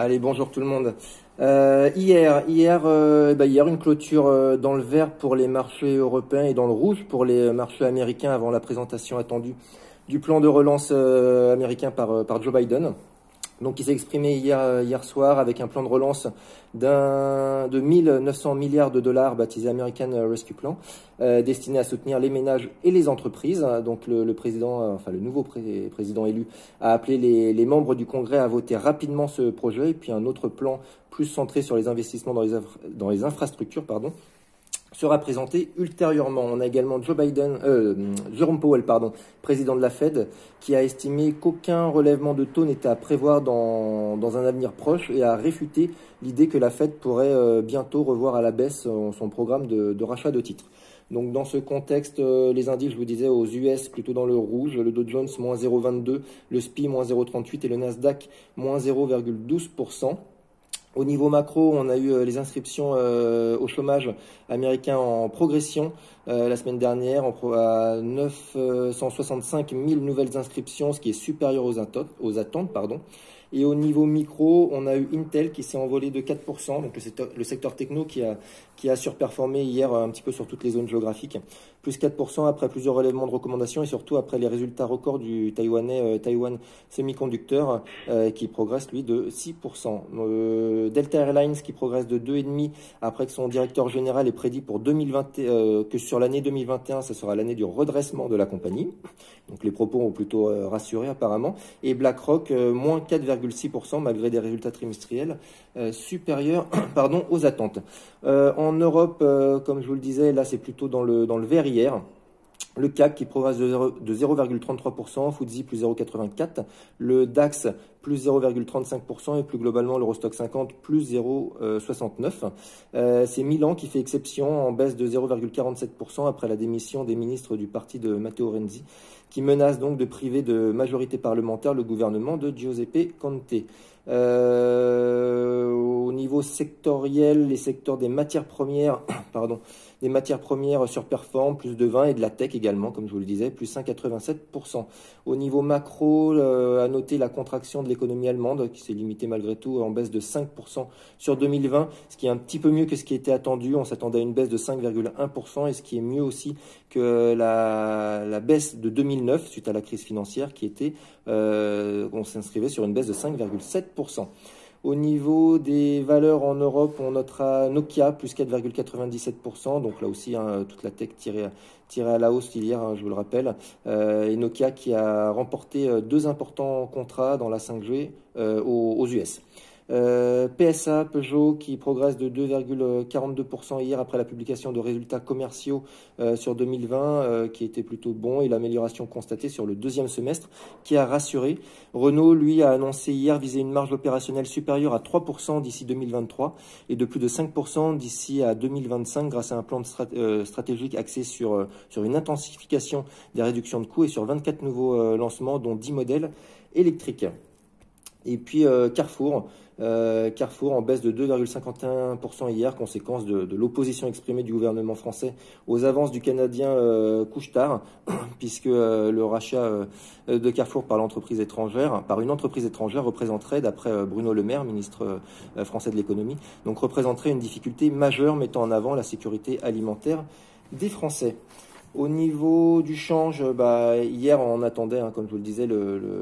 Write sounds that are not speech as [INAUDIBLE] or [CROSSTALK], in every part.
Allez, bonjour tout le monde. Euh, euh, bah, hier, une clôture euh, dans le vert pour les marchés européens et dans le rouge pour les marchés américains avant la présentation attendue du plan de relance américain par Joe Biden. Donc, il s'est exprimé hier, hier soir avec un plan de relance d'un de 1900 milliards de dollars baptisé American Rescue Plan, euh, destiné à soutenir les ménages et les entreprises. Donc, le, le président, euh, enfin le nouveau président élu, a appelé les, les, membres du Congrès à voter rapidement ce projet et puis un autre plan plus centré sur les investissements dans les, dans les infrastructures, pardon, sera présenté ultérieurement. On a également Joe Biden, euh, Jerome Powell, pardon, président de la Fed, qui a estimé qu'aucun relèvement de taux n'était à prévoir dans, dans, un avenir proche et a réfuté l'idée que la Fed pourrait euh, bientôt revoir à la baisse son, son programme de, rachat de titres. Donc dans ce contexte, euh, les indices, je vous disais, aux US plutôt dans le rouge, le Dow Jones moins 0,22, le SPI moins 0,38 et le Nasdaq moins 0,12%. Au niveau macro, on a eu euh, les inscriptions euh, au chômage américain en progression euh, la semaine dernière, à 965 000 nouvelles inscriptions, ce qui est supérieur aux, attentes. Et au niveau micro, on a eu Intel qui s'est envolé de 4%, donc le secteur, techno qui a surperformé hier un petit peu sur toutes les zones géographiques, plus 4% après plusieurs relèvements de recommandations et surtout après les résultats records du Taïwanais euh, Taiwan Semiconductor euh, qui progresse lui de 6%. Euh, Delta Airlines qui progresse de 2,5% après que son directeur général ait prédit pour 2020, euh, que sur l'année 2021, ce sera l'année du redressement de la compagnie. Donc les propos ont plutôt rassuré apparemment. Et BlackRock, moins 4, 6% malgré des résultats trimestriels supérieurs [COUGHS] pardon, aux attentes. En Europe, comme je vous le disais, là c'est plutôt dans le, dans le Le CAC qui progresse de 0,33%, FTSE plus 0,84%, le DAX plus 0,35% et plus globalement l'Eurostock 50 plus 0,69%. Euh, c'est Milan qui fait exception en baisse de 0,47% après la démission des ministres du parti de Matteo Renzi qui menace donc de priver de majorité parlementaire le gouvernement de Giuseppe Conte. Euh, au niveau sectoriel, les secteurs des matières premières, [COUGHS] pardon, des matières premières surperforment, plus de 20 et de la tech également, comme je vous le disais, plus 5,87%. Au niveau macro, euh, à noter la contraction de l'économie allemande qui s'est limitée malgré tout en baisse de 5% sur 2020, ce qui est un petit peu mieux que ce qui était attendu. On s'attendait à une baisse de 5,1% et ce qui est mieux aussi que la, la, baisse de 2009 suite à la crise financière qui était, euh, on s'inscrivait sur une baisse de 5,7%. Au niveau des valeurs en Europe, on notera Nokia plus 4,97%. Donc là aussi, hein, toute la tech tirée, à la hausse hier, hein, je vous le rappelle. Euh, et Nokia qui a remporté euh, deux importants contrats dans la 5G euh, aux, aux US. Euh, PSA, Peugeot qui progresse de 2,42% hier après la publication de résultats commerciaux euh, sur 2020 euh, qui était plutôt bon et l'amélioration constatée sur le deuxième semestre qui a rassuré. Renault, lui, a annoncé hier viser une marge opérationnelle supérieure à 3% d'ici 2023 et de plus de 5% d'ici à 2025 grâce à un plan stratégique axé sur une intensification des réductions de coûts et sur 24 nouveaux lancements dont 10 modèles électriques. Et puis Carrefour, euh, Carrefour en baisse de 2,51% hier, conséquence de, l'opposition exprimée du gouvernement français aux avances du Canadien euh, Couchetard, [CLEARS THROAT] puisque euh, le rachat euh, de Carrefour par l'entreprise étrangère, par une entreprise étrangère, représenterait, d'après Bruno Le Maire, ministre français de l'économie, donc représenterait une difficulté majeure mettant en avant la sécurité alimentaire des Français. Au niveau du change, bah, hier on attendait, hein, comme je vous le disais,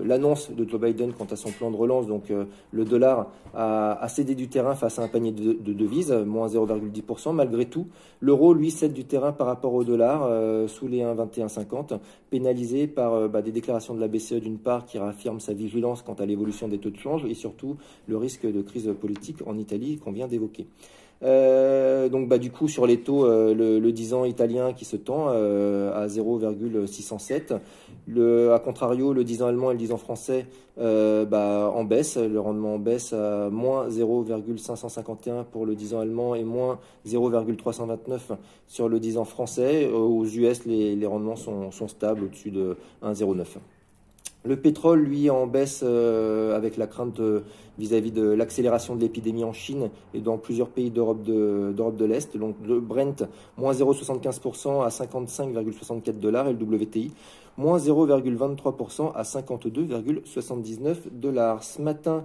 l'annonce de Joe Biden quant à son plan de relance. Donc euh, le dollar a, cédé du terrain face à un panier de, devises, moins 0,10%. Malgré tout, l'euro, lui, cède du terrain par rapport au dollar, euh, sous les 1,2150, pénalisé par euh, bah, des déclarations de la BCE d'une part qui réaffirme sa vigilance quant à l'évolution des taux de change et surtout le risque de crise politique en Italie qu'on vient d'évoquer. Euh, donc bah, du coup sur les taux, euh, le, le, 10 ans italien qui se tend euh, à 0,607. Le, à contrario, le 10 ans allemand et le 10 ans français bah, en baisse. Le rendement en baisse à moins 0,551 pour le 10 ans allemand et moins 0,329 sur le 10 ans français. Aux US, les, rendements sont stables au-dessus de 1,09. Le pétrole, lui, en baisse euh, avec la crainte vis-à-vis de, l'accélération de l'épidémie en Chine et dans plusieurs pays d'Europe de, de l'Est. Donc le Brent, moins 0,75% à 55,64 dollars et le WTI, moins 0,23% à 52,79 dollars. Ce matin,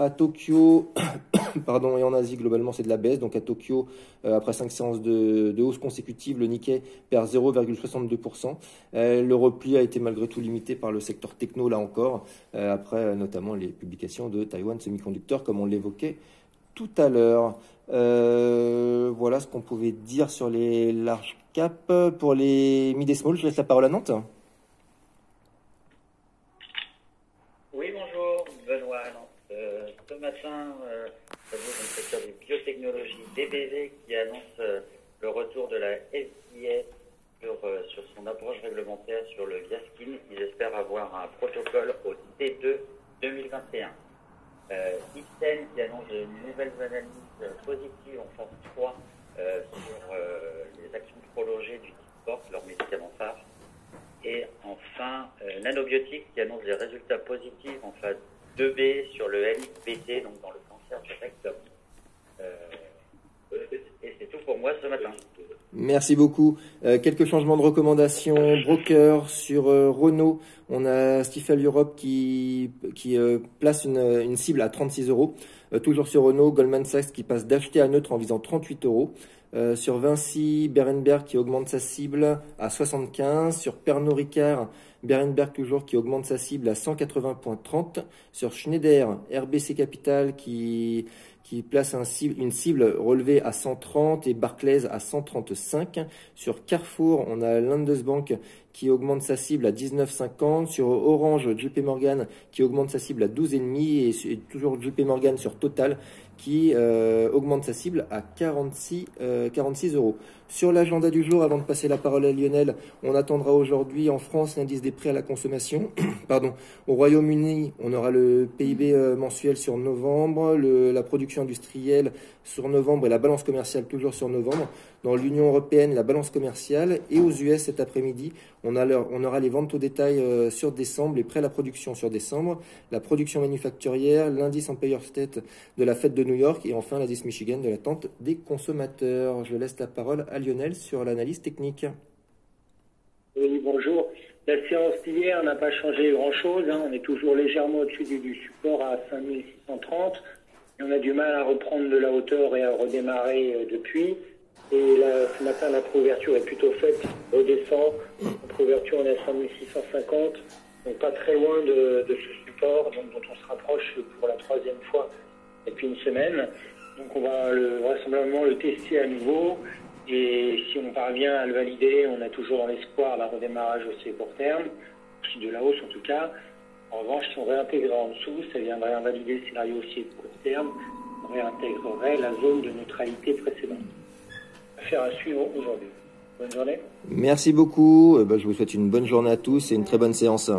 À Tokyo, [COUGHS] pardon, et en Asie, globalement, c'est de la baisse. Donc à Tokyo, euh, après cinq séances de, hausse consécutive, le Nikkei perd 0,62%. Euh, le repli a été malgré tout limité par le secteur techno, là encore, euh, après notamment les publications de Taiwan Semiconductor, comme on l'évoquait tout à l'heure. voilà ce qu'on pouvait dire sur les large caps. Pour les mid et small, je laisse la parole à Nantes. Euh, dans le secteur des biotechnologies, DBV qui annonce euh, le retour de la FDA sur, euh, sur son approche réglementaire sur le Viaskin. Ils espèrent avoir un protocole au T2 2021. Euh, qui annonce de nouvelles analyses positives en phase 3 sur les actions prolongées du sport, leur médicament phare. Et enfin, Nanobiotics qui annonce des résultats positifs en phase 2B sur le NIPT, donc dans le cancer du rectum. Euh, et c'est tout pour moi ce matin. Merci beaucoup. Euh, quelques changements de recommandations. Broker sur euh, Renault. On a Stifel Europe qui, place une, cible à 36 euros. toujours sur Renault, Goldman Sachs qui passe d'acheter à neutre en visant 38 euros. Sur Vinci, Berenberg qui augmente sa cible à 75. Sur Pernod Ricard, Berenberg toujours qui augmente sa cible à 180.30. Sur Schneider, RBC Capital qui, place une cible relevée à 130 et Barclays à 135. Sur Carrefour, on a Landesbank qui augmente sa cible à 19,50. Sur Orange, JP Morgan qui augmente sa cible à 12,5 et, toujours JP Morgan sur Total qui euh, augmente sa cible à 46, 46 euh, euros. Sur l'agenda du jour, avant de passer la parole à Lionel, on attendra aujourd'hui en France l'indice des prix à la consommation. [COUGHS] Pardon. Au Royaume-Uni, on aura le PIB euh, mensuel sur novembre, la production industrielle sur novembre et la balance commerciale toujours sur novembre. Dans l'Union européenne, la balance commerciale et aux US cet après-midi, on, aura les ventes au détail euh, sur décembre, les prêts à la production sur décembre, la production manufacturière, l'indice Empire State de la fête de New York et enfin l'indice Michigan de l'attente des consommateurs. Je laisse la parole à Lionel sur l'analyse technique. Oui, bonjour. La séance d'hier n'a pas changé grand-chose. Hein. On est toujours légèrement au-dessus du, support à 5630. Et on a du mal à reprendre de la hauteur et à redémarrer euh, depuis. Et ce matin, la préouverture est plutôt faite, redescend. La préouverture, on est à 5650, donc pas très loin de, ce support dont on se rapproche pour la troisième fois depuis une semaine. Donc on va vraisemblablement le tester à nouveau. Et si on parvient à le valider, on a toujours l'espoir d'un redémarrage aussi court terme, de la hausse en tout cas. En revanche, si on réintégrait en dessous, ça viendrait invalider le scénario haussier de court terme, on réintégrerait la zone de neutralité précédente. Merci beaucoup. Eh ben, je vous souhaite une bonne journée à tous et une très bonne séance.